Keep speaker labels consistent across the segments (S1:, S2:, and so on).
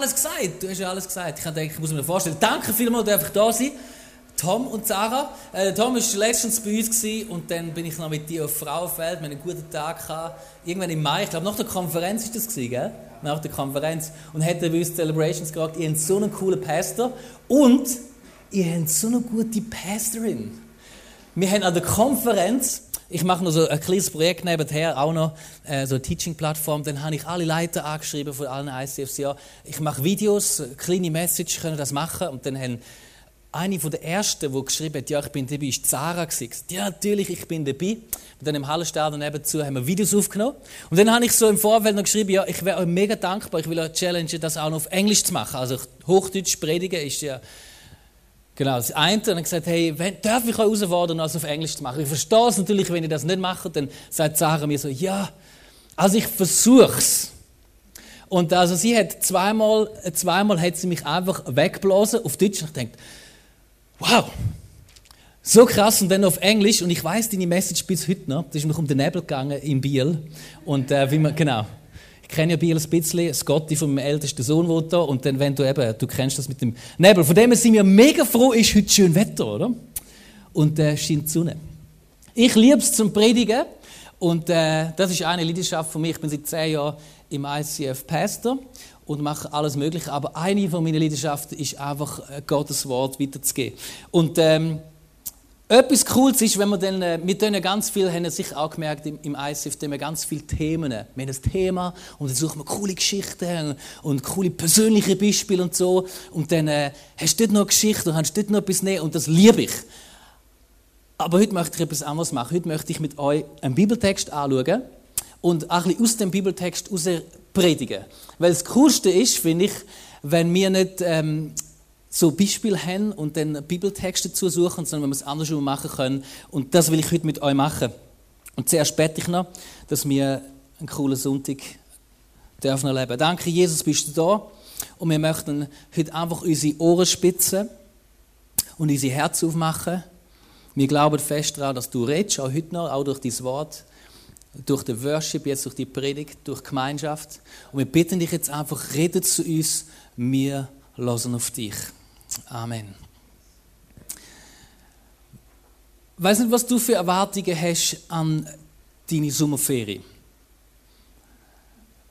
S1: alles gesagt. Du hast ja alles gesagt. Ich denke, ich muss mir vorstellen. Danke vielmals, dass ich da sein Tom und Sarah. Äh, Tom war letztens bei uns gewesen, und dann bin ich noch mit dir auf Frauenfeld. Wir hatten einen guten Tag gehabt. Irgendwann im Mai, ich glaube nach der Konferenz ist das gewesen, gell? Nach der Konferenz. Und hätte bei uns Celebrations gesagt, ihr habt so einen coolen Pastor und ihr habt so eine gute Pastorin. Wir haben an der Konferenz ich mache noch so ein kleines Projekt nebenher, auch noch äh, so eine Teaching-Plattform. Dann habe ich alle Leiter angeschrieben von allen ICFs. Ja, ich mache Videos, kleine Message, können das machen. Und dann haben eine von der ersten, die geschrieben hat, ja, ich bin dabei, ist Zara gewesen. Ja, natürlich, ich bin dabei. Und dann im Hallenstadion nebenzu haben wir Videos aufgenommen. Und dann habe ich so im Vorfeld noch geschrieben, ja, ich wäre euch mega dankbar, ich will euch challengen, das auch noch auf Englisch zu machen. Also Hochdeutsch predigen ist ja Genau, das eine. Und dann gesagt, hey, darf ich euch herausfordern, das auf Englisch zu machen? Ich verstehe es natürlich, wenn ihr das nicht macht, dann sagt Sarah mir so, ja, also ich versuch's. Und also sie hat zweimal, zweimal hat sie mich einfach weggeblasen auf Deutsch. Und ich denke, wow, so krass. Und dann auf Englisch. Und ich weiß deine Message bis heute noch. Das ist mir um den Nebel gegangen in Biel. Und äh, wie man, genau kenne ja Biel ein bisschen, Scotty vom ältesten Sohn wohnt da und dann, wenn du eben, du kennst das mit dem Nebel, von dem sind wir mega froh, ist heute schön Wetter, oder? Und äh, scheint die Sonne. Ich liebe es zum Predigen und äh, das ist eine Leidenschaft von mir. Ich bin seit zehn Jahren im ICF Pastor und mache alles Mögliche, aber eine von meinen Leidenschaften ist einfach, äh, Gottes Wort weiterzugeben. Und ähm, etwas Cooles ist, wenn wir dann, äh, wir tun ganz viel, haben sich auch gemerkt im, im ICF, wir ganz viele Themen. Wir haben ein Thema und dann suchen wir coole Geschichten und coole persönliche Beispiele und so. Und dann äh, hast du dort noch eine Geschichte und hast dort noch etwas nehmen und das liebe ich. Aber heute möchte ich etwas anderes machen. Heute möchte ich mit euch einen Bibeltext anschauen und ein bisschen aus dem Bibeltext heraus predigen. Weil das Coolste ist, finde ich, wenn wir nicht ähm, so Beispiele haben und dann Bibeltexte zu suchen, sondern wenn wir es andersrum machen können. Und das will ich heute mit euch machen. Und zuerst bete ich noch, dass wir einen coolen Sonntag dürfen erleben. Danke, Jesus, bist du da. Und wir möchten heute einfach unsere Ohren spitzen und unser Herz aufmachen. Wir glauben fest daran, dass du redest, auch heute noch, auch durch dein Wort, durch den Worship, jetzt durch die Predigt, durch die Gemeinschaft. Und wir bitten dich jetzt einfach, rede zu uns, wir hören auf dich. Amen. Weiß nicht, was du für Erwartungen hast an deine Sommerferie.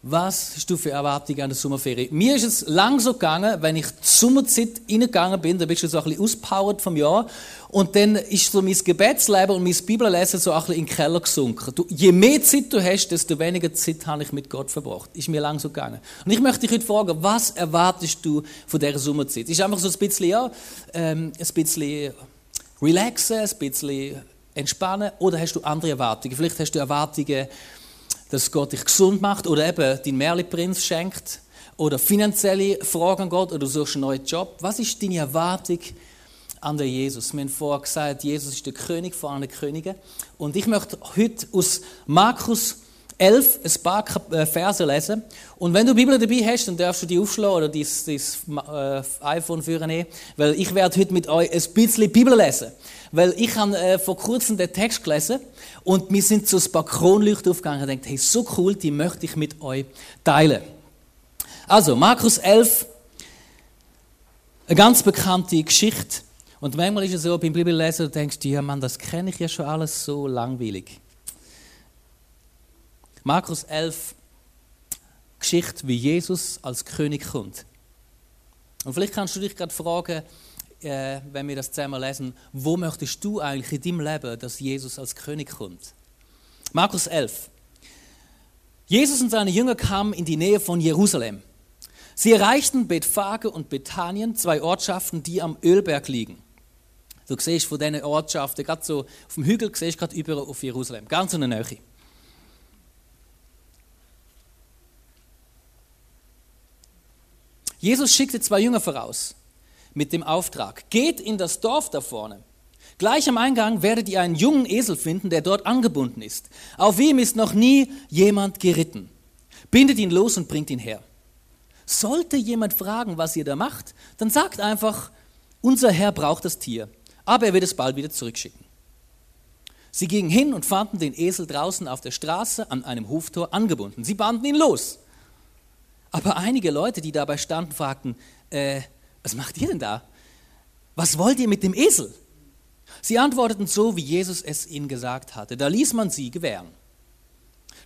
S1: Was hast du für Erwartungen an der Sommerferie? Mir ist es lang so gegangen, wenn ich zur Sommerzeit reingegangen bin, da bist du so ein bisschen auspowert vom Jahr und dann ist so mein Gebetsleben und mein Bibellesen so ein bisschen in den Keller gesunken. Du, je mehr Zeit du hast, desto weniger Zeit habe ich mit Gott verbracht. Ist mir lang so gegangen. Und ich möchte dich heute fragen, was erwartest du von dieser Sommerzeit? Ist einfach so ein bisschen, ja, ähm, ein bisschen relaxen, ein bisschen entspannen oder hast du andere Erwartungen? Vielleicht hast du Erwartungen, dass Gott dich gesund macht oder eben deinen Merli-Prinz schenkt oder finanzielle Fragen an Gott oder du suchst einen neuen Job. Was ist deine Erwartung an den Jesus? Wir haben vorher gesagt, Jesus ist der König von allen Königen. Und ich möchte heute aus Markus 11 ein paar äh, Verse lesen. Und wenn du die Bibel dabei hast, dann darfst du die aufschlagen oder dein, dein äh, iPhone führen, weil ich werde heute mit euch ein bisschen Bibel lesen. Weil ich habe äh, vor kurzem den Text gelesen und mir sind so ein paar Kronleuchten aufgegangen und gedacht, hey, so cool, die möchte ich mit euch teilen. Also, Markus 11, eine ganz bekannte Geschichte. Und manchmal ist es so, beim Bibellesen, du denkst, ja Mann, das kenne ich ja schon alles so langweilig. Markus 11, Geschichte, wie Jesus als König kommt. Und vielleicht kannst du dich gerade fragen, äh, wenn wir das zusammen lesen, wo möchtest du eigentlich in deinem Leben, dass Jesus als König kommt? Markus 11. Jesus und seine Jünger kamen in die Nähe von Jerusalem. Sie erreichten Bethphage und Bethanien, zwei Ortschaften, die am Ölberg liegen. Du siehst von diesen Ortschaften, gerade so auf dem Hügel, siehst gerade über auf Jerusalem, ganz in der Nähe. Jesus schickte zwei Jünger voraus mit dem Auftrag, geht in das Dorf da vorne. Gleich am Eingang werdet ihr einen jungen Esel finden, der dort angebunden ist. Auf ihm ist noch nie jemand geritten. Bindet ihn los und bringt ihn her. Sollte jemand fragen, was ihr da macht, dann sagt einfach, unser Herr braucht das Tier, aber er wird es bald wieder zurückschicken. Sie gingen hin und fanden den Esel draußen auf der Straße an einem Hoftor angebunden. Sie banden ihn los. Aber einige Leute, die dabei standen, fragten, äh, was macht ihr denn da? Was wollt ihr mit dem Esel? Sie antworteten so, wie Jesus es ihnen gesagt hatte. Da ließ man sie gewähren.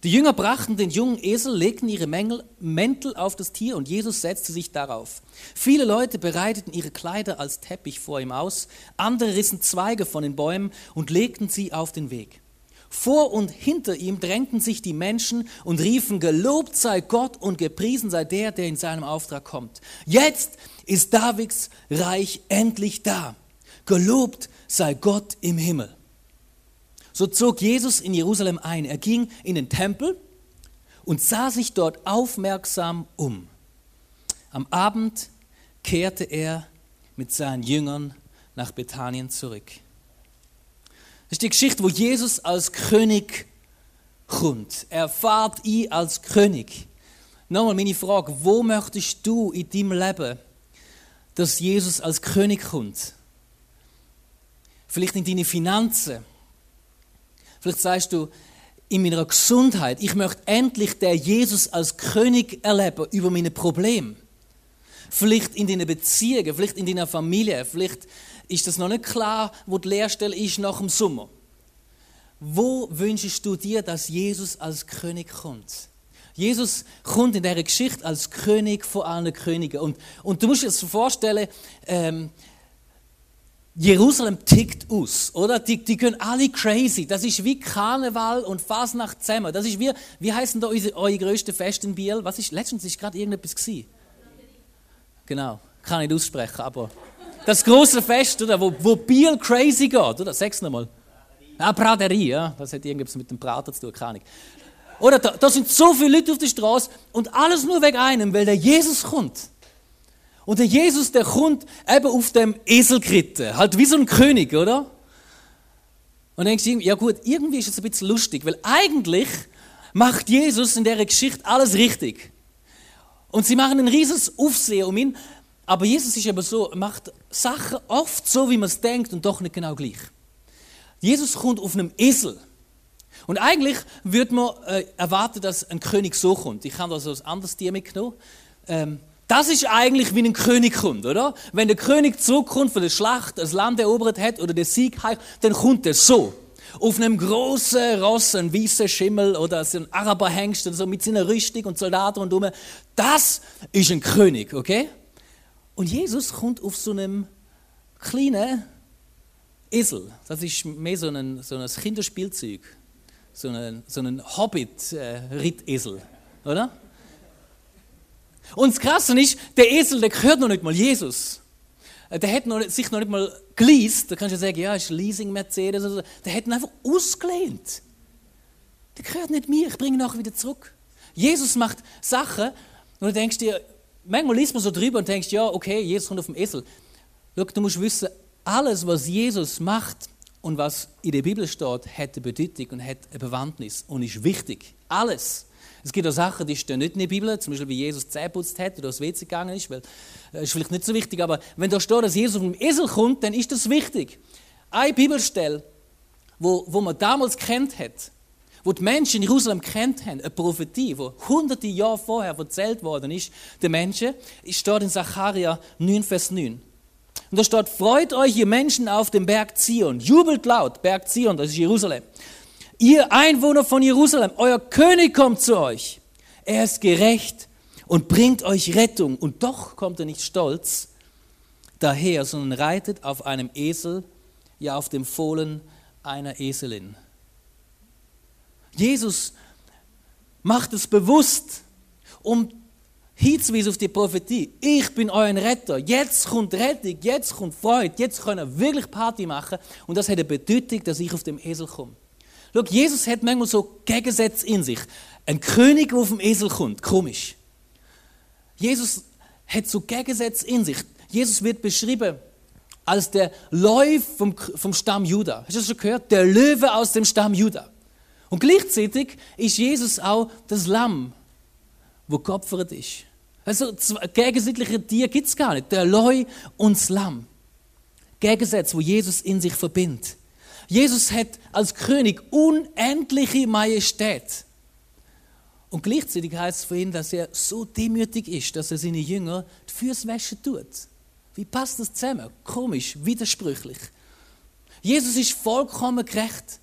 S1: Die Jünger brachten den jungen Esel, legten ihre Mängel, Mäntel auf das Tier und Jesus setzte sich darauf. Viele Leute bereiteten ihre Kleider als Teppich vor ihm aus, andere rissen Zweige von den Bäumen und legten sie auf den Weg. Vor und hinter ihm drängten sich die Menschen und riefen, gelobt sei Gott und gepriesen sei der, der in seinem Auftrag kommt. Jetzt ist Davids Reich endlich da. Gelobt sei Gott im Himmel. So zog Jesus in Jerusalem ein. Er ging in den Tempel und sah sich dort aufmerksam um. Am Abend kehrte er mit seinen Jüngern nach Bethanien zurück. Das ist die Geschichte, wo Jesus als König kommt. Er fährt ihn als König. Nochmal meine Frage, wo möchtest du in deinem Leben, dass Jesus als König kommt? Vielleicht in deine Finanzen, Vielleicht sagst du, in meiner Gesundheit, ich möchte endlich den Jesus als König erleben über meine Probleme. Vielleicht in deinen Beziehungen, vielleicht in deiner Familie, vielleicht ist das noch nicht klar, wo die Lehrstelle ist nach dem Sommer. Wo wünschst du dir, dass Jesus als König kommt? Jesus kommt in dieser Geschichte als König vor allen Königen. Und, und du musst dir das vorstellen, ähm, Jerusalem tickt aus, oder? Die, die gehen alle crazy. Das ist wie Karneval und Fasnacht zusammen. Das ist wie, wie heißen da eure, eure größten Feste in Biel? Was ist, letztens ist gerade irgendetwas gewesen. Genau. Kann ich nicht aussprechen, aber das große Fest, oder? Wo, wo Biel crazy geht, oder? Sag's nochmal. Ah, Braderie, ja. Das hat irgendwas mit dem Braten zu tun, keine Ahnung. Oder da, da sind so viele Leute auf der Straße und alles nur wegen einem, weil der Jesus kommt. Und der Jesus, der kommt eben auf dem Esel geritten, halt wie so ein König, oder? Und denkst du, ja gut, irgendwie ist es ein bisschen lustig, weil eigentlich macht Jesus in der Geschichte alles richtig. Und sie machen ein rieses Aufsehen um ihn, aber Jesus ist eben so, macht Sachen oft so, wie man es denkt und doch nicht genau gleich. Jesus kommt auf einem Esel. Und eigentlich würde man äh, erwarten, dass ein König so kommt. Ich habe da so ein anderes Tier mitgenommen. Ähm, das ist eigentlich, wie ein König kommt, oder? Wenn der König zurückkommt von der Schlacht, das Land erobert hat oder der Sieg hat, dann kommt er so. Auf einem großen Ross, ein weißer Schimmel oder so ein Araberhengst oder so mit seiner Rüstung und Soldaten und um. Das ist ein König, okay? Und Jesus kommt auf so einem kleinen Esel. Das ist mehr so ein, so ein Kinderspielzeug. So ein, so ein Hobbit-Rittesel, oder? Und das Krasse ist, der Esel, der gehört noch nicht mal Jesus. Äh, der hat noch, sich noch nicht mal geleast. Da kannst du sagen, ja, ist Leasing Mercedes oder so. Der hat ihn einfach ausgelehnt. Der gehört nicht mir, ich bringe ihn nachher wieder zurück. Jesus macht Sachen und du denkst dir, manchmal liest man so drüber und denkst, ja, okay, Jesus kommt auf dem Esel. Schau, du musst wissen, alles, was Jesus macht und was in der Bibel steht, hat eine Bedeutung und hat eine Bewandtnis und ist wichtig. Alles. Es gibt auch Sachen, die stehen nicht in der Bibel, zum Beispiel wie Jesus Zähne putzt hat oder aufs WC gegangen ist, weil das äh, ist vielleicht nicht so wichtig, aber wenn da steht, dass Jesus auf dem Esel kommt, dann ist das wichtig. Eine Bibelstelle, wo, wo man damals kennt hat, wo die Menschen in Jerusalem kennt haben, eine Prophetie, wo hunderte Jahre vorher erzählt worden ist, den Menschen, steht in Sacharja 9, Vers 9. Und da steht, freut euch, ihr Menschen auf dem Berg Zion, jubelt laut, Berg Zion, das ist Jerusalem. Ihr Einwohner von Jerusalem, euer König kommt zu euch. Er ist gerecht und bringt euch Rettung. Und doch kommt er nicht stolz daher, sondern reitet auf einem Esel, ja auf dem Fohlen einer Eselin. Jesus macht es bewusst, um hinzuweisen auf die Prophetie. Ich bin euer Retter. Jetzt kommt Rettung, jetzt kommt Freude, jetzt können wir wirklich Party machen. Und das hat eine Bedeutung, dass ich auf dem Esel komme. Schau, Jesus hat manchmal so Gegensätze in sich. Ein König, der auf dem Esel kommt, komisch. Jesus hat so Gegensätze in sich. Jesus wird beschrieben als der Läuf vom, vom Stamm Juda. Hast du das schon gehört? Der Löwe aus dem Stamm Juda. Und gleichzeitig ist Jesus auch das Lamm, wo geopfert ist. Also gegensätzliche Tiere gibt es gar nicht. Der Leu und das Lamm. Gegensätze, wo Jesus in sich verbindet. Jesus hat als König unendliche Majestät. Und gleichzeitig heißt es für ihn, dass er so demütig ist, dass er seine Jünger die Füße waschen tut. Wie passt das zusammen? Komisch, widersprüchlich. Jesus ist vollkommen gerecht.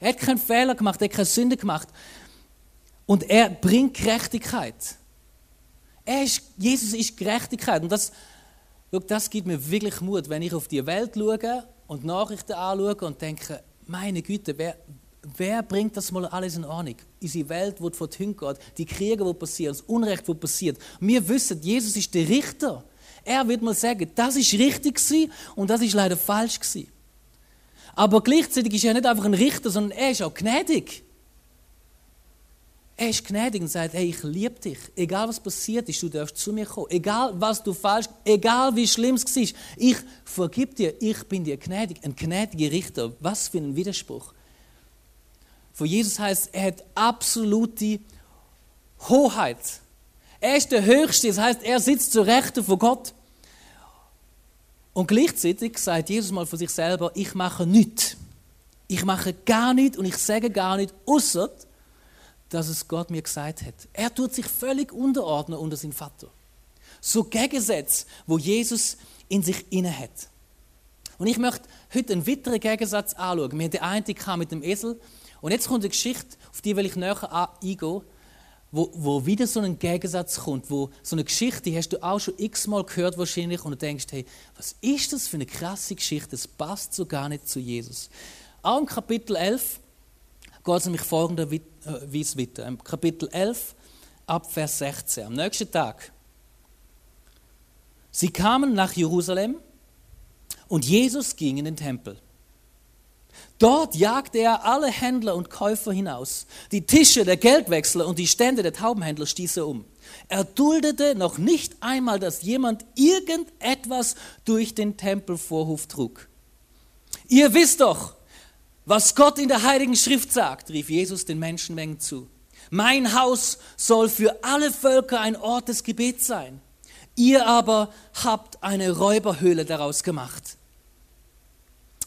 S1: Er hat keinen Fehler gemacht, er hat keine Sünde gemacht. Und er bringt Gerechtigkeit. Er ist, Jesus ist Gerechtigkeit. Und das, das gibt mir wirklich Mut, wenn ich auf die Welt schaue und Nachrichten anschaue und denke, meine Güte, wer, wer bringt das mal alles in Ordnung? Unsere Welt, die die Hunde geht, die Kriege, die passieren, das Unrecht, das passiert. Wir wissen, Jesus ist der Richter. Er wird mal sagen, das ist richtig und das ist leider falsch gewesen. Aber gleichzeitig ist er nicht einfach ein Richter, sondern er ist auch gnädig. Er ist gnädig und sagt, hey, ich liebe dich. Egal was passiert ist, du darfst zu mir kommen. Egal was du falsch, egal wie schlimm es war, ich vergib dir, ich bin dir gnädig. Ein gnädiger Richter. Was für ein Widerspruch. Von Jesus heißt, er hat absolute Hoheit. Er ist der Höchste, das heißt, er sitzt zur Rechten von Gott. Und gleichzeitig sagt Jesus mal von sich selber, ich mache nichts. Ich mache gar nichts und ich sage gar nichts, außer dass es Gott mir gesagt hat. Er tut sich völlig unterordnen unter seinen Vater. So Gegensätze, wo Jesus in sich inne hat. Und ich möchte heute einen weiteren Gegensatz anschauen. Wir haben den einen mit dem Esel. Und jetzt kommt eine Geschichte, auf die will ich näher eingehen wo, wo wieder so ein Gegensatz kommt, wo so eine Geschichte, die hast du auch schon x-mal gehört wahrscheinlich und du denkst, hey, was ist das für eine krasse Geschichte, das passt so gar nicht zu Jesus. Auch im Kapitel 11 geht es nämlich folgenderweise weiter. Im Kapitel 11 ab Vers 16, am nächsten Tag. Sie kamen nach Jerusalem und Jesus ging in den Tempel. Dort jagte er alle Händler und Käufer hinaus. Die Tische der Geldwechsler und die Stände der Taubenhändler stieß er um. Er duldete noch nicht einmal, dass jemand irgendetwas durch den Tempelvorhof trug. Ihr wisst doch, was Gott in der Heiligen Schrift sagt, rief Jesus den Menschenmengen zu. Mein Haus soll für alle Völker ein Ort des Gebets sein. Ihr aber habt eine Räuberhöhle daraus gemacht.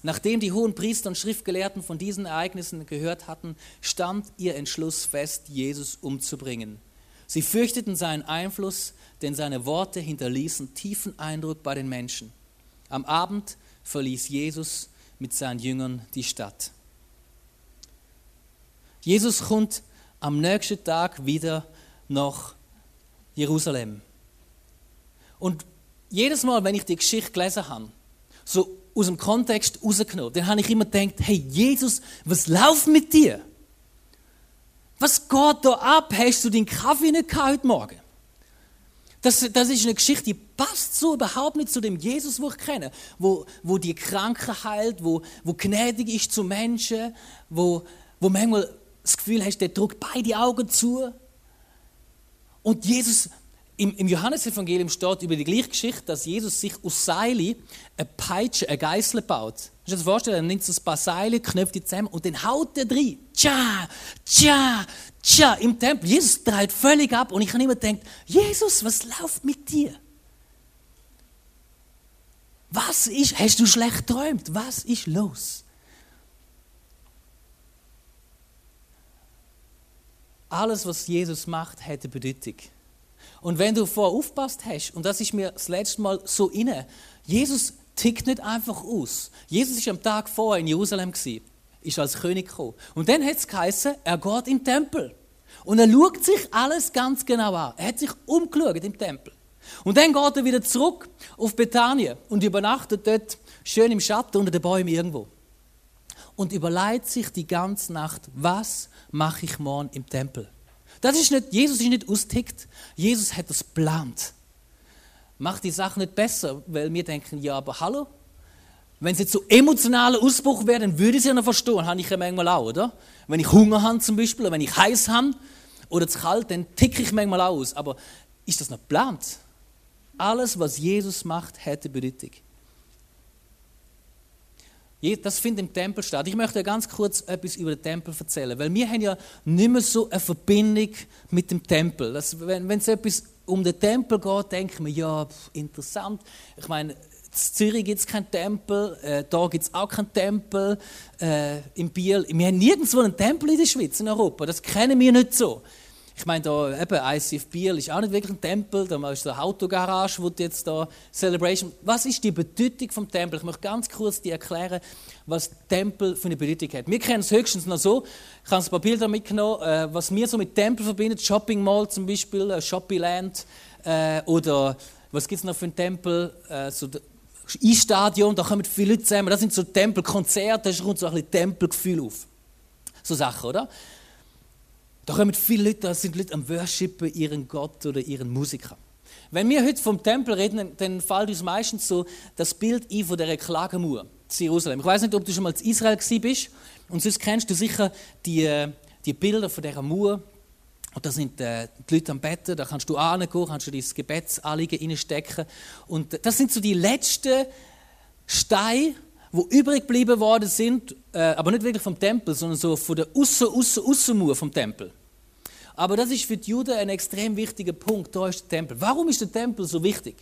S1: Nachdem die hohen Priester und Schriftgelehrten von diesen Ereignissen gehört hatten, stand ihr Entschluss fest, Jesus umzubringen. Sie fürchteten seinen Einfluss, denn seine Worte hinterließen tiefen Eindruck bei den Menschen. Am Abend verließ Jesus mit seinen Jüngern die Stadt. Jesus kommt am nächsten Tag wieder nach Jerusalem. Und jedes Mal, wenn ich die Geschichte gelesen habe, so aus dem Kontext rausgenommen. Dann habe ich immer gedacht, hey Jesus, was läuft mit dir? Was geht da ab? Hast du den Kaffee nicht gehabt heute Morgen? Das, das ist eine Geschichte, die passt so überhaupt nicht zu dem Jesus, wo ich kenne, wo, wo die Kranken heilt, wo, wo gnädig ist zu Menschen, wo, wo manchmal das Gefühl hast, der drückt beide Augen zu. Und Jesus im, im Johannesevangelium steht über die gleiche Geschichte, dass Jesus sich aus Seile eine Peitsche, eine Geißel baut. Kannst du dir das vorstellen? Er nimmt so ein paar Seile, knöpft die zusammen und dann haut er drin. Tja, tja, tja, im Tempel. Jesus dreht völlig ab und ich habe immer gedacht, Jesus, was läuft mit dir? Was ist, hast du schlecht träumt? Was ist los? Alles, was Jesus macht, hat eine Bedeutung. Und wenn du vorher aufpasst hast, und das ist mir das letzte Mal so inne, Jesus tickt nicht einfach aus. Jesus ist am Tag vorher in Jerusalem gewesen, ist als König gekommen. Und dann hat es geheißen, er geht den Tempel. Und er schaut sich alles ganz genau an. Er hat sich umgeschaut im Tempel. Und dann geht er wieder zurück auf Bethanien und übernachtet dort schön im Schatten unter den Bäumen irgendwo. Und überlegt sich die ganze Nacht, was mache ich morgen im Tempel? Das ist nicht, Jesus ist nicht austickt. Jesus hat das geplant. Macht die Sache nicht besser, weil wir denken, ja, aber hallo? Wenn es jetzt so emotionaler Ausbruch wäre, dann würde ich es ja noch verstehen. Habe ich ja manchmal auch, oder? Wenn ich Hunger habe zum Beispiel, oder wenn ich heiß habe oder zu kalt, dann ticke ich manchmal aus. Aber ist das noch geplant? Alles, was Jesus macht, hätte Bedeutung. Das findet im Tempel statt. Ich möchte ganz kurz etwas über den Tempel erzählen, weil wir haben ja nicht mehr so eine Verbindung mit dem Tempel. Das, wenn, es etwas um den Tempel geht, denken wir, ja, interessant. Ich meine, in Zürich gibt es keinen Tempel, äh, da gibt es auch keinen Tempel, äh, in Biel. Wir haben nirgendwo einen Tempel in der Schweiz, in Europa. Das kennen wir nicht so. Ich meine, da eben ICF Biel ist auch nicht wirklich ein Tempel, da ist eine Autogarage, wo jetzt da Celebration. Was ist die Bedeutung vom Tempel? Ich möchte ganz kurz dir erklären, was Tempel für eine Bedeutung hat. Wir kennen es höchstens noch so. Ich habe ein paar Bilder mitgenommen, äh, was wir so mit Tempel verbindet. Shopping Mall zum Beispiel, äh, Shoppingland äh, oder was gibt es noch für einen Tempel? Äh, so Stadion, da kommen viele Leute zusammen. Das sind so Tempelkonzerte, da kommt so ein bisschen Tempelgefühl auf. So Sachen, oder? Da kommen viele Leute, da sind Leute am Worshipen ihren Gott oder ihren Musiker. Wenn wir heute vom Tempel reden, dann fällt uns meistens so das Bild ein von der Klagemauer zu Jerusalem. Ich weiß nicht, ob du schon mal in Israel bist und sonst kennst du sicher die, die Bilder von dieser Mauer. Und da sind äh, die Leute am Betten, da kannst du angehen, kannst du dein Gebetsanliegen reinstecken. Und das sind so die letzten Steine, die übrig geblieben worden sind, äh, aber nicht wirklich vom Tempel, sondern so von der Aussen, Aussen, Aussenmauer vom Tempel. Aber das ist für die Juden ein extrem wichtiger Punkt. Da ist der Tempel. Warum ist der Tempel so wichtig?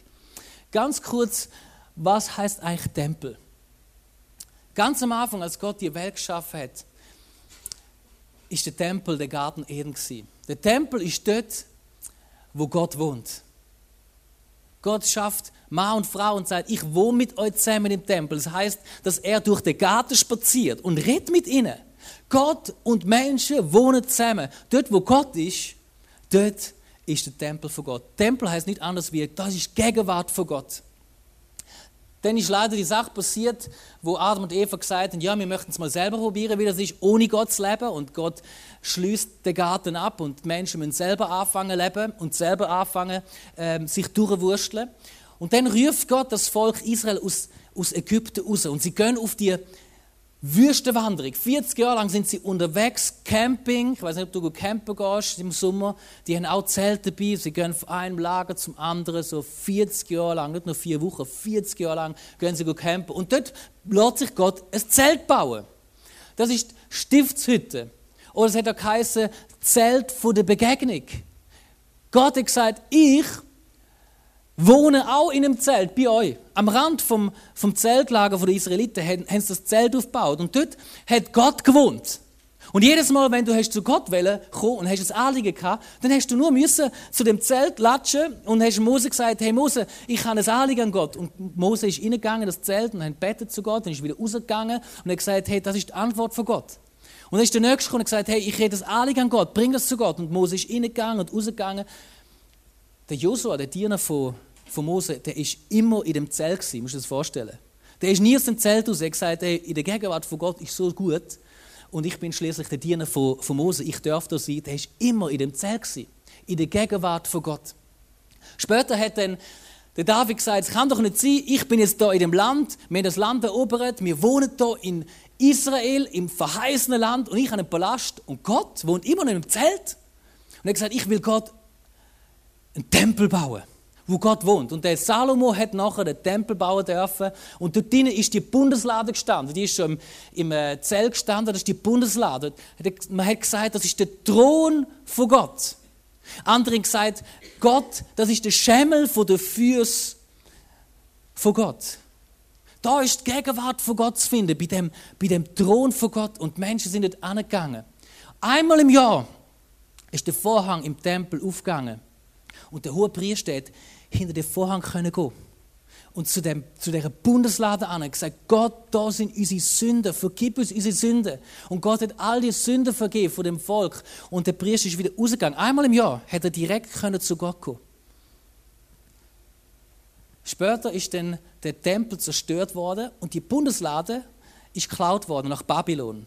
S1: Ganz kurz, was heißt eigentlich Tempel? Ganz am Anfang, als Gott die Welt geschaffen hat, ist der Tempel der Garten Eden gewesen. Der Tempel ist dort, wo Gott wohnt. Gott schafft Mann und Frau und sagt, ich wohne mit euch zusammen im Tempel. Das heißt, dass er durch den Garten spaziert und redet mit ihnen. Gott und Menschen wohnen zusammen. Dort, wo Gott ist, dort ist der Tempel von Gott. Tempel heißt nicht anders wie, das ist Gegenwart von Gott. Dann ist leider die Sache passiert, wo Adam und Eva gesagt haben, ja, wir möchten es mal selber probieren, wie das ist, ohne Gott zu leben. Und Gott schließt den Garten ab und die Menschen müssen selber anfangen zu leben und selber anfangen, ähm, sich durchzuwursteln. Und dann ruft Gott das Volk Israel aus, aus Ägypten raus. Und sie gehen auf die Wüstenwanderung. 40 Jahre lang sind sie unterwegs, Camping. Ich weiß nicht, ob du campen gehst im Sommer. Die haben auch Zelte dabei. Sie gehen von einem Lager zum anderen, so 40 Jahre lang, nicht nur vier Wochen, 40 Jahre lang gehen sie campen. Und dort lässt sich Gott ein Zelt bauen. Das ist Stiftshütte. Oder es hat auch geheißen, Zelt vor der Begegnung. Gott hat gesagt, ich wohnen auch in einem Zelt bei euch. Am Rand vom, vom Zeltlager der Israeliten haben, haben sie das Zelt aufgebaut. Und dort hat Gott gewohnt. Und jedes Mal, wenn du hast zu Gott wollen, kommen und hast ein Anliegen gehabt, dann hast du nur müssen zu dem Zelt latschen und hast Mose gesagt, hey Mose, ich habe ein Anliegen an Gott. Und Mose ist reingegangen, das Zelt, und hat bettet zu Gott, dann ist wieder rausgegangen und hat gesagt, hey, das ist die Antwort von Gott. Und dann ist der Nächste gekommen und gesagt, hey, ich rede das Anliegen an Gott, bring das zu Gott. Und Mose ist reingegangen und rausgegangen. Der Josua, der Diener von von Mose, der ist immer in dem Zelt gewesen, musst du dir das vorstellen. Der ist nie aus dem Zelt raus. Er hat gesagt, hey, in der Gegenwart von Gott ist so gut. Und ich bin schließlich der Diener von, von Mose. Ich darf da sein. Der ist immer in dem Zelt gewesen. In der Gegenwart von Gott. Später hat dann der David gesagt, es kann doch nicht sein, ich bin jetzt da in dem Land, wir haben das Land erobert, wir wohnen da in Israel, im verheißenen Land und ich habe einen Palast und Gott wohnt immer noch im Zelt. Und er hat gesagt, ich will Gott einen Tempel bauen wo Gott wohnt. Und der Salomo hat nachher den Tempel bauen dürfen. Und dort drinnen ist die Bundeslade gestanden. Die ist schon im, im äh, Zelt gestanden, das ist die Bundeslade. Man hat gesagt, das ist der Thron von Gott. Andere haben gesagt, Gott, das ist der Schemmel von der Füße von Gott. Da ist die Gegenwart von Gott zu finden, bei dem, bei dem Thron von Gott. Und die Menschen sind dort angegangen. Einmal im Jahr ist der Vorhang im Tempel aufgegangen. Und der hohe Priester hat hinter den Vorhang können gehen und zu, dem, zu dieser Bundeslade an und gesagt, Gott, da sind unsere Sünden, vergib uns unsere Sünden. Und Gott hat all die Sünden vergeben von dem Volk. Und der Priester ist wieder rausgegangen. Einmal im Jahr hat er direkt können zu Gott kommen. Später ist dann der Tempel zerstört worden und die Bundeslade ist geklaut worden nach Babylon.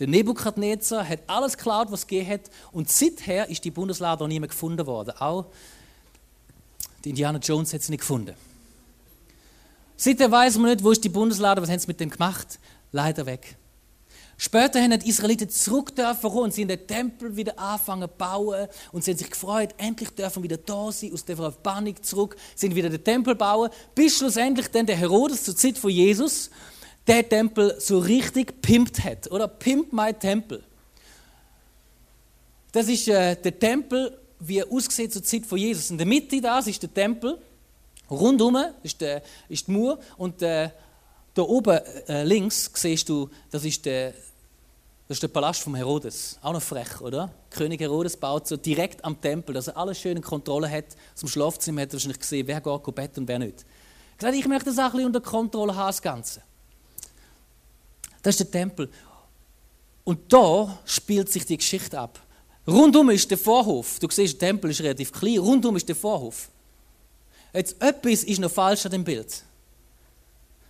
S1: Der Nebukadnezar hat alles geklaut, was es gegeben hat. Und seither ist die Bundeslade auch nie mehr gefunden worden. Auch die Indiana Jones hat sie nicht gefunden. Seitdem weiß man nicht, wo ist die Bundeslade, was haben sie mit dem gemacht? Leider weg. Später haben die Israeliten zurück dürfen und sie in den Tempel wieder anfangen zu bauen und sie haben sich gefreut, endlich dürfen wieder da sein, aus der Verbannung zurück, sind wieder den Tempel bauen, bis schlussendlich dann der Herodes zur Zeit von Jesus der Tempel so richtig pimpt hat, oder? Pimp my Tempel. Das ist äh, der Tempel, wie er aussieht zur Zeit von Jesus. In der Mitte das ist der Tempel, rundum ist, der, ist die Mauer und äh, da oben äh, links siehst du, das ist der, Das ist der Palast vom Herodes. Auch noch frech, oder? König Herodes baut so direkt am Tempel, dass er alles schön in Kontrolle hat. Zum Schlafzimmer hat er wahrscheinlich gesehen, wer geht go Bett und wer nicht. Gesagt, ich möchte das auch ein unter Kontrolle haben, das Ganze. Das ist der Tempel. Und da spielt sich die Geschichte ab. Rundum ist der Vorhof. Du siehst, der Tempel ist relativ klein. Rundum ist der Vorhof. Jetzt, etwas ist noch falsch an dem Bild.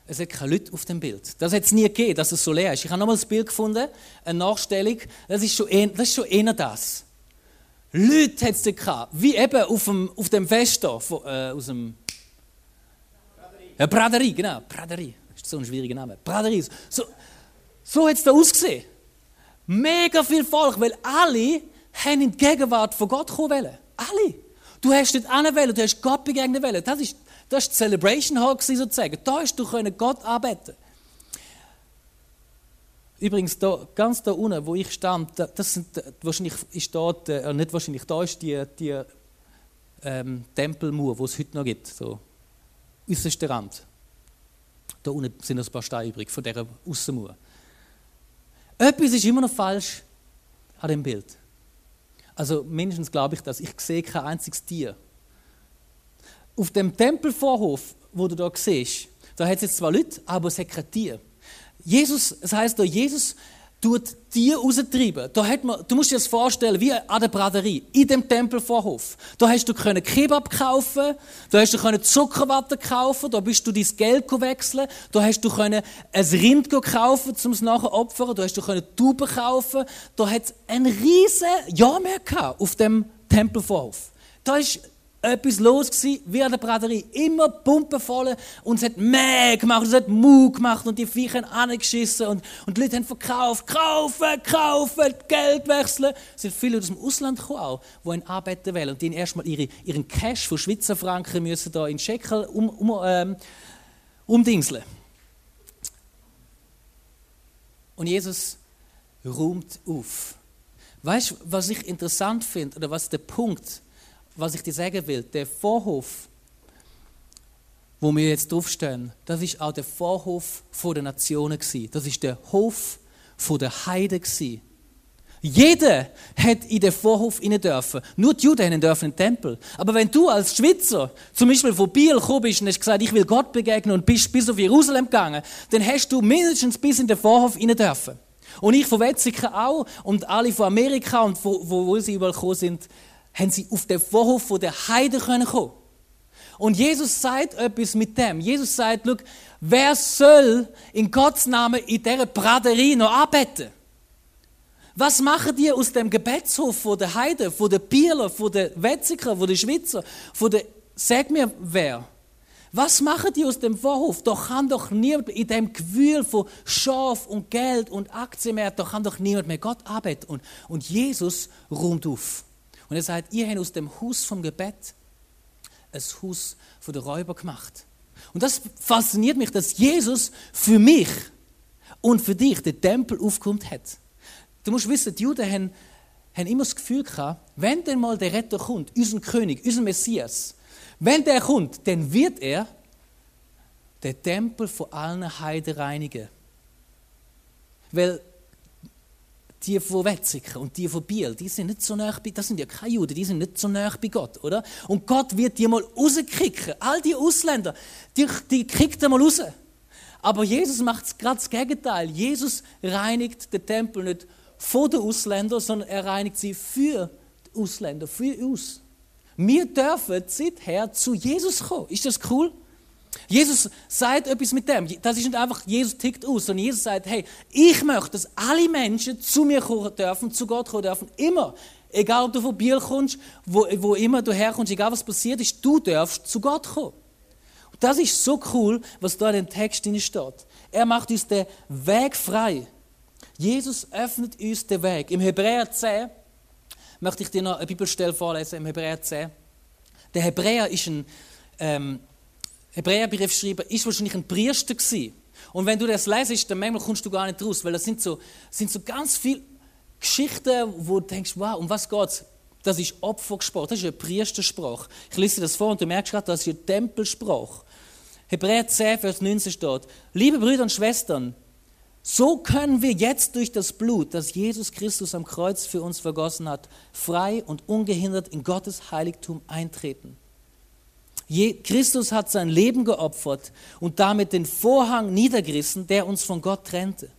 S1: Es hat keine Leute auf dem Bild. Das hat es nie gegeben, dass es so leer ist. Ich habe nochmal das Bild gefunden, eine Nachstellung. Das ist schon, das ist schon eher das. Leute hat es gehabt. Wie eben auf dem, auf dem Fest da, von, äh, aus dem... Praderie. Ja, Praderie, genau. Praderie. Ist so ein schwieriger Name. Praderie. So, so hat es da ausgesehen. Mega viel Volk, weil alle haben in die Gegenwart von Gott kommen wollen. Alle. Du hast nicht anwählen, du hast Gott begegnen wollen. Das ist, das ist die Celebration Hall sozusagen. Da hast du können Gott arbeiten. Übrigens, da, ganz da unten, wo ich stand, das sind, wahrscheinlich ist dort, äh, nicht wahrscheinlich, da ist die, die ähm, Tempelmauer, die es heute noch gibt, so äußerster Rand. Da unten sind noch ein paar Steine übrig von dieser Aussenmauer. Etwas ist immer noch falsch an dem Bild. Also mindestens glaube ich das. Ich sehe kein einziges Tier. Auf dem Tempelvorhof, wo du da siehst, da hat es jetzt zwar Leute, aber es hat kein Tier. Jesus, es heißt da, Jesus tut Tiere raustreiben. Da hat man, du musst dir das vorstellen, wie an der Braderie, in dem Tempelvorhof. Da hast du können Kebab kaufen, da hast du können Zuckerwatte kaufen, da bist du dein Geld wechseln, da hast du können ein Rind kaufen, um es nachher opfern, da hast du können Tauben kaufen, da hat es ein riesen Jahr mehr gehabt auf dem Tempelvorhof. Da ist etwas los gewesen, wie an der Braterie. Immer pumpenvoll und es hat Mäh gemacht, es hat Mu gemacht und die Viecher haben angeschissen und, und die Leute haben verkauft, kaufen, kaufen, Geld wechseln. Es sind viele aus dem Ausland gekommen auch, die ihn arbeiten wollen und die erstmal ihre, ihren Cash von Schweizer Franken müssen da in Schekel um, um, ähm, umdingseln. Und Jesus räumt auf. Weißt du, was ich interessant finde, oder was der Punkt ist? Was ich dir sagen will, der Vorhof, wo wir jetzt draufstehen, das ist auch der Vorhof der Nationen Das ist der Hof der Heide Jeder hat in den Vorhof rein dürfen. Nur die Juden dürfen in den Tempel. Aber wenn du als Schweizer zum Beispiel von Biel gekommen bist und hast gesagt, ich will Gott begegnen und bist bis auf Jerusalem gegangen, dann hast du mindestens bis in den Vorhof rein dürfen. Und ich von Wetzikon auch und alle von Amerika und wo, wo, wo sie überall gekommen sind, haben sie auf den Vorhof der Heide kommen können. Und Jesus sagt etwas mit dem. Jesus sagt, schau, wer soll in Gottes Namen in dieser Braderie noch arbeiten? Was machen die aus dem Gebetshof von der Heide, von der Bieler, von der Wetziger, von der Schweizer, von der, sag mir wer? Was machen die aus dem Vorhof? Da kann doch niemand in dem Gewühl von Schaf und Geld und Aktienmärkten, da kann doch niemand mehr Gott arbeiten. Und, und Jesus räumt auf. Und er sagt, ihr habt aus dem Haus vom Gebet ein Haus von der Räuber gemacht. Und das fasziniert mich, dass Jesus für mich und für dich den Tempel aufgeräumt hat. Du musst wissen, die Juden haben, haben immer das Gefühl gehabt, wenn denn mal der Retter kommt, unser König, unser Messias, wenn der kommt, dann wird er den Tempel von allen Heiden reinigen. Weil die von Wetzikon und die von Biel, die sind nicht so nah bei, das sind ja keine Juden, die sind nicht so nah bei Gott, oder? Und Gott wird die mal rauskicken. All die Ausländer, die, die kriegt er mal raus. Aber Jesus macht gerade das Gegenteil. Jesus reinigt den Tempel nicht von den Ausländern, sondern er reinigt sie für die Ausländer, für uns. Wir dürfen seither zu Jesus kommen. Ist das cool? Jesus sagt etwas mit dem. Das ist nicht einfach, Jesus tickt aus, sondern Jesus sagt, hey, ich möchte, dass alle Menschen zu mir kommen dürfen, zu Gott kommen dürfen, immer. Egal, ob du von Biel kommst, wo, wo immer du herkommst, egal was passiert ist, du darfst zu Gott kommen. Und das ist so cool, was da in dem Text steht. Er macht uns den Weg frei. Jesus öffnet uns den Weg. Im Hebräer 10 möchte ich dir noch eine Bibelstelle vorlesen, im Hebräer 10. Der Hebräer ist ein, ähm, Hebräerbrief schreiben, ist wahrscheinlich ein Priester gewesen. Und wenn du das lesest, dann manchmal kommst du gar nicht raus, weil das sind so, sind so ganz viele Geschichten, wo du denkst, wow, um was geht's? Das ist Opfergesprache, das ist eine Priestersprache. Ich lese das vor und du merkst gerade, das ist eine Tempelsprache. Hebräer 10, Vers 19 steht, liebe Brüder und Schwestern, So können wir jetzt durch das Blut, das Jesus Christus am Kreuz für uns vergossen hat, frei und ungehindert in Gottes Heiligtum eintreten. Christus hat sein Leben geopfert und damit den Vorhang niedergerissen, der uns von Gott trennte.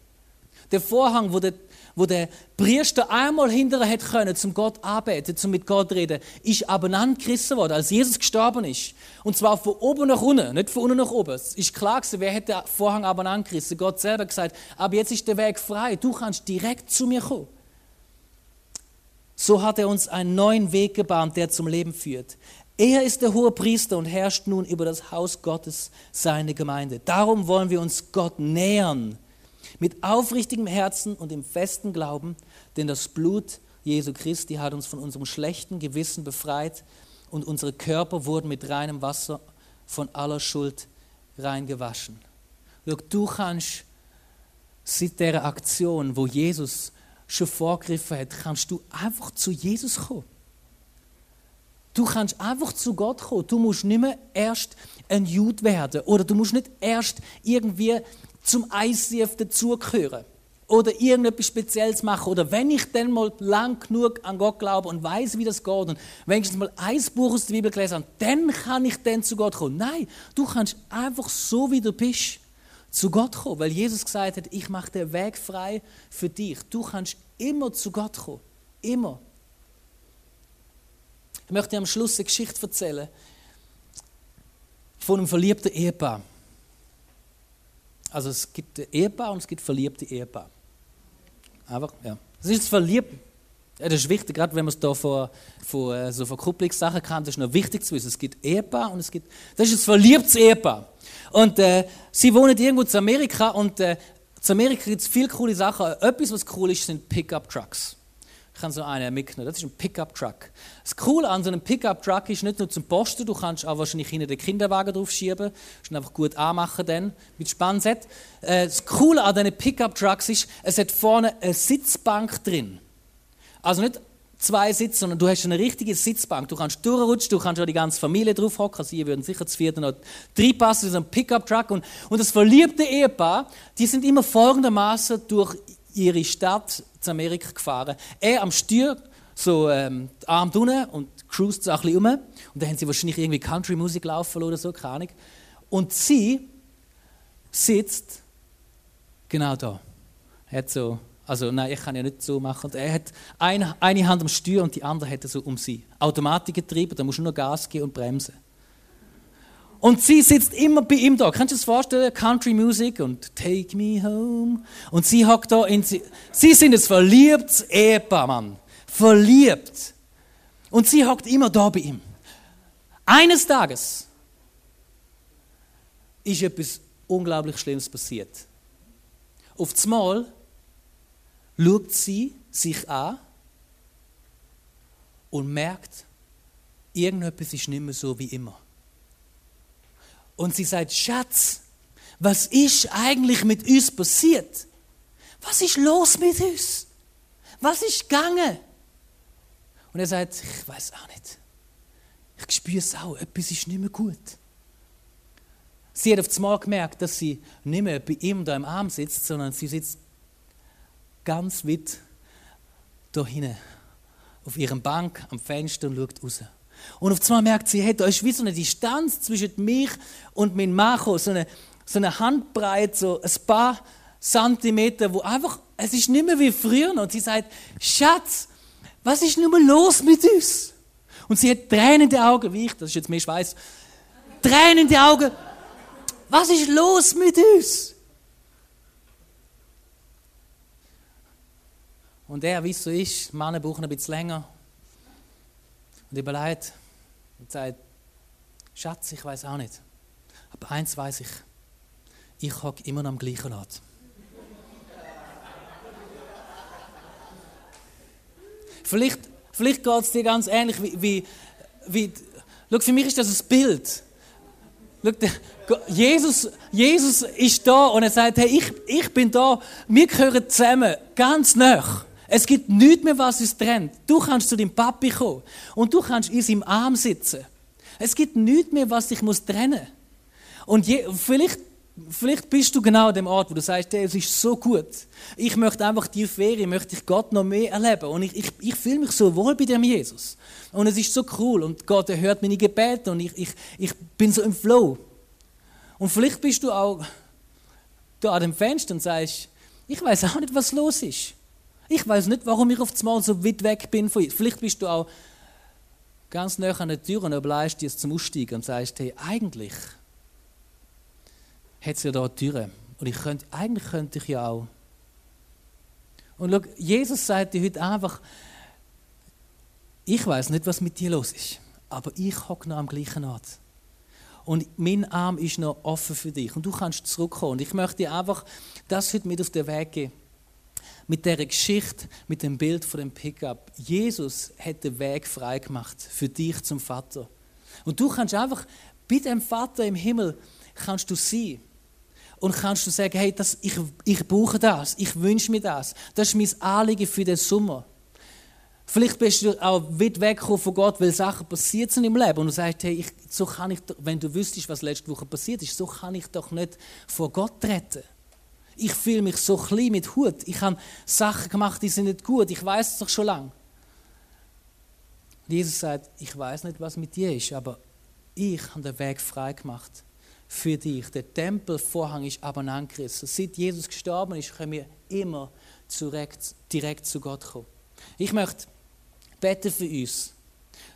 S1: Der Vorhang, wo der wo der Priester einmal hinterher hätte können, zum Gott arbeiten, zum mit Gott reden, ist abeinandergerissen worden, als Jesus gestorben ist. Und zwar von oben nach unten, nicht von unten nach oben. Es ist klar gewesen, wer hätte den Vorhang abeinandergerissen? Gott selber gesagt, aber jetzt ist der Weg frei, du kannst direkt zu mir kommen. So hat er uns einen neuen Weg gebahnt, der zum Leben führt. Er ist der hohe Priester und herrscht nun über das Haus Gottes, seine Gemeinde. Darum wollen wir uns Gott nähern mit aufrichtigem Herzen und im festen Glauben, denn das Blut Jesu Christi hat uns von unserem schlechten Gewissen befreit und unsere Körper wurden mit reinem Wasser von aller Schuld reingewaschen. Du kannst seit der Aktion, wo Jesus schon vorgegriffen hat, kannst du einfach zu Jesus kommen. Du kannst einfach zu Gott kommen. Du musst nicht mehr erst ein Jude werden oder du musst nicht erst irgendwie zum ICF dazugehören oder irgendetwas Spezielles machen oder wenn ich dann mal lang genug an Gott glaube und weiß, wie das geht und wenigstens mal ein Buch aus der Bibel gelesen habe, dann kann ich dann zu Gott kommen. Nein, du kannst einfach so, wie du bist, zu Gott kommen, weil Jesus gesagt hat, ich mache den Weg frei für dich. Du kannst immer zu Gott kommen. Immer. Ich möchte am Schluss eine Geschichte erzählen von einem verliebten Ehepaar. Also es gibt Ehepaar und es gibt verliebte Ehepaar. Einfach, ja. Das ist das Verliebte. Ja, das ist wichtig, gerade wenn man es da von, von äh, so Verkupplungssachen kann, das ist noch wichtig zu wissen. Es gibt Ehepaar und es gibt, das ist das verliebtes Ehepaar. Und äh, sie wohnen irgendwo zu Amerika und äh, zu Amerika gibt es viele coole Sachen. Etwas, was cool ist, sind Pickup-Trucks. Kann so einen mitnehmen. Das ist ein Pickup-Truck. Das Coole an so einem Pickup-Truck ist nicht nur zum Posten, du kannst auch wahrscheinlich hinten den Kinderwagen drauf schieben. Das ist einfach gut anmachen dann, mit Spannset. Äh, das Coole an diesen Pickup-Trucks ist, es hat vorne eine Sitzbank drin. Also nicht zwei Sitze, sondern du hast eine richtige Sitzbank. Du kannst durchrutschen, du kannst auch die ganze Familie drauf hocken. Sie würden sicher zu vierten noch reinpassen, so ein Pickup-Truck. Und, und das verliebte Ehepaar, die sind immer folgendermaßen durch ihre Stadt zu Amerika gefahren. Er am Steuer, so ähm, Arme unten und cruist so ein bisschen um. Und dann haben sie wahrscheinlich irgendwie Country-Musik laufen oder so, keine Ahnung. Und sie sitzt genau da. Er hat so, also nein, ich kann ja nicht so machen. Und er hat eine, eine Hand am Steuer und die andere hat er so um sie. Automatikgetrieben, da musst du nur Gas geben und bremsen. Und sie sitzt immer bei ihm da. Kannst du dir das vorstellen? Country Music und Take Me Home. Und sie hockt da in sie. Sie sind ein verliebtes Ehepaar, Mann. Verliebt. Und sie hockt immer da bei ihm. Eines Tages ist etwas unglaublich Schlimmes passiert. Auf einmal schaut sie sich an und merkt, irgendetwas ist nicht mehr so wie immer. Und sie sagt, Schatz, was ist eigentlich mit uns passiert? Was ist los mit uns? Was ist gegangen? Und er sagt, ich weiß auch nicht. Ich spüre es auch, etwas ist nicht mehr gut. Sie hat auf einmal gemerkt, dass sie nicht mehr bei ihm da im Arm sitzt, sondern sie sitzt ganz weit da hinten auf ihrem Bank am Fenster und schaut raus. Und auf einmal merkt sie, hey, da ist wie so eine Distanz zwischen mich und meinem Macho, so eine, so eine Handbreite, so ein paar Zentimeter, wo einfach, es ist nicht mehr wie früher. Und sie sagt, Schatz, was ist nun mal los mit uns? Und sie hat Tränen in den Augen, wie ich, das ist jetzt mehr Schweiß, Tränen in den Augen. Was ist los mit uns? Und er, wie es so ist, Männer brauchen ein bisschen länger, und überlegt und sagt, Schatz, ich weiß auch nicht. Aber eins weiß ich, ich hocke immer noch am gleichen Ort. vielleicht vielleicht geht es dir ganz ähnlich wie, wie, wie Schau, für mich ist das ein Bild. Jesus, Jesus ist da und er sagt, hey, ich, ich bin da, wir gehören zusammen, ganz nah. Es gibt nichts mehr, was uns trennt. Du kannst zu deinem Papi kommen und du kannst in seinem Arm sitzen. Es gibt nichts mehr, was dich muss trennen Und je, vielleicht vielleicht bist du genau an dem Ort, wo du sagst, hey, es ist so gut. Ich möchte einfach die Ferien, möchte ich Gott noch mehr erleben. Und ich, ich, ich fühle mich so wohl bei dem Jesus. Und es ist so cool. Und Gott er hört meine Gebete und ich, ich, ich bin so im Flow. Und vielleicht bist du auch da an dem Fenster und sagst, ich weiß auch nicht, was los ist. Ich weiß nicht, warum ich auf einmal so weit weg bin von Jesus. Vielleicht bist du auch ganz nah an der Tür und überleist dir zum Aussteigen und sagst, hey, eigentlich hat es ja da Türen. Und ich könnte, eigentlich könnte ich ja auch. Und schau, Jesus sagt dir heute einfach, ich weiß nicht, was mit dir los ist, aber ich hocke noch am gleichen Ort. Und mein Arm ist noch offen für dich und du kannst zurückkommen. Und ich möchte dir einfach das heute mit auf den Weg geben. Mit der Geschichte, mit dem Bild von dem Pickup. Jesus hat den Weg frei gemacht für dich zum Vater. Und du kannst einfach bei dem Vater im Himmel kannst du sein und kannst du sagen, hey, das, ich, ich brauche das, ich wünsche mir das. Das ist mein Anliegen für den Sommer. Vielleicht bist du auch weit weg von Gott, weil Sachen passiert sind im Leben und du sagst, hey, ich, so kann ich, wenn du wüsstest, was letzte Woche passiert ist, so kann ich doch nicht vor Gott treten. Ich fühle mich so klein mit Hut. Ich habe Sachen gemacht, die sind nicht gut. Ich weiß es doch schon lange. Jesus sagt, ich weiß nicht, was mit dir ist, aber ich habe den Weg frei gemacht für dich. Der Tempelvorhang ist aber angerissen. Seit Jesus gestorben ist, können wir immer direkt, direkt zu Gott kommen. Ich möchte beten für uns,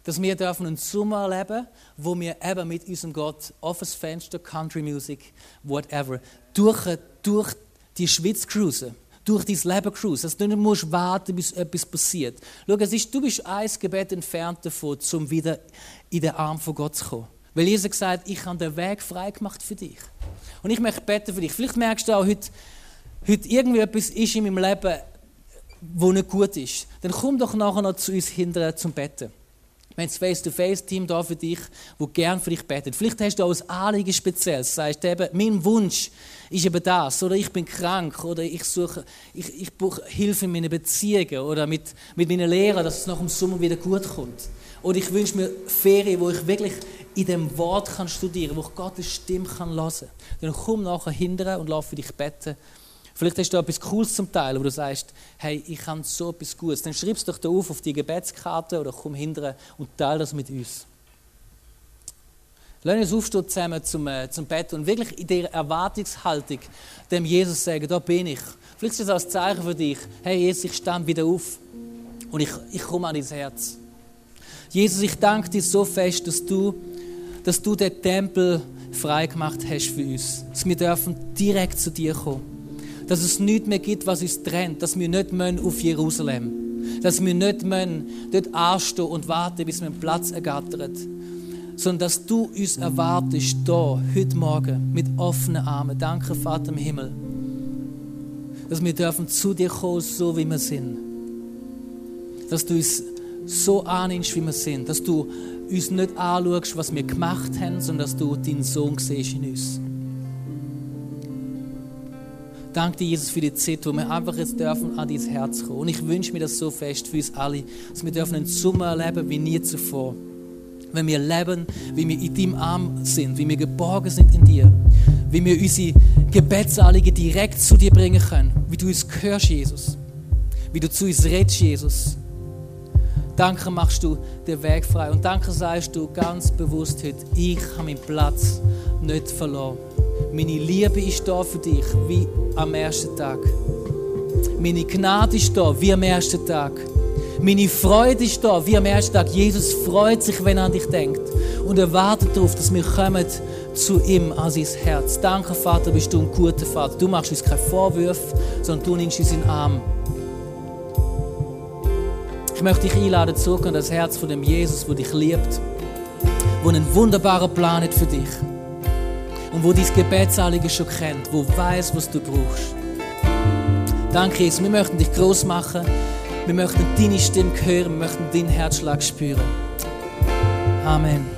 S1: dass wir dürfen einen Sommer erleben, wo wir eben mit unserem Gott das Fenster, Country Music, whatever, durch, durch die Schweiz cruisen durch dein Leben cruisen, dass du nicht musst warten, bis etwas passiert. Schau, es ist, du bist ein Gebet entfernt davon, um wieder in den Arm von Gott zu kommen. Weil Jesus gesagt hat, ich habe den Weg frei gemacht für dich. Und ich möchte beten für dich. Vielleicht merkst du auch heute, heute irgendwie etwas ist in meinem Leben, wo nicht gut ist. Dann komm doch nachher noch zu uns hinterher zum Betten. Wir haben das Face-to-Face-Team da für dich, wo gern für dich betet. Vielleicht hast du auch ein Anliegen speziell. Du sagst eben, mein Wunsch ist eben das. Oder ich bin krank. Oder ich suche, ich, ich brauche Hilfe in meinen Beziehungen. Oder mit, mit meinen Lehrern, dass es nach dem Sommer wieder gut kommt. Oder ich wünsche mir Ferien, wo ich wirklich in dem Wort kann studieren wo ich Gottes Stimme kann hören Dann komm nachher hinterher und lass für dich beten. Vielleicht hast du etwas Cooles zum Teil, wo du sagst, hey, ich kann so etwas Gutes. Dann schreib es doch da auf, auf die Gebetskarte oder komm hinterher und teile das mit uns. Lass uns aufstehen zusammen zum, äh, zum Bett und wirklich in dieser Erwartungshaltung dem Jesus sagen, da bin ich. Vielleicht ist das als Zeichen für dich, hey Jesus, ich stand wieder auf und ich, ich komme an dein Herz. Jesus, ich danke dir so fest, dass du dass du den Tempel frei gemacht hast für uns. Dass wir dürfen direkt zu dir kommen. Dass es nichts mehr gibt, was uns trennt. Dass wir nicht auf Jerusalem Dass wir nicht dort anstehen und warten, bis wir einen Platz ergattert. Sondern dass du uns erwartest, da, heute Morgen, mit offenen Armen. Danke, Vater im Himmel. Dass wir dürfen zu dir kommen, so wie wir sind. Dass du uns so annimmst, wie wir sind. Dass du uns nicht anschaust, was wir gemacht haben, sondern dass du deinen Sohn siehst in uns. Danke dir, Jesus, für die Zeit, wo wir einfach jetzt dürfen an dein Herz kommen. Und ich wünsche mir das so fest für uns alle, dass wir dürfen einen Sommer erleben wie nie zuvor. Wenn wir leben, wie wir in deinem Arm sind, wie wir geborgen sind in dir, wie wir unsere Gebetsanliegen direkt zu dir bringen können, wie du uns hörst, Jesus, wie du zu uns redest, Jesus Danke machst du den Weg frei. Und danke sagst du ganz bewusst heute, ich habe meinen Platz nicht verloren. Meine Liebe ist da für dich, wie am ersten Tag. Meine Gnade ist da, wie am ersten Tag. Meine Freude ist da, wie am ersten Tag. Jesus freut sich, wenn er an dich denkt. Und er wartet darauf, dass wir kommen zu ihm an sein Herz. Danke, Vater, bist du ein guter Vater. Du machst uns keine Vorwürfe, sondern du nimmst uns in den Arm. Ich möchte dich einladen, zurück an das Herz von dem Jesus, wo dich liebt, wo einen wunderbaren Plan hat für dich und wo dein Gebetsanliegen schon kennt, wo weiß, was du brauchst. Danke, Jesus. Wir möchten dich groß machen. Wir möchten deine Stimme hören. Wir möchten deinen Herzschlag spüren. Amen.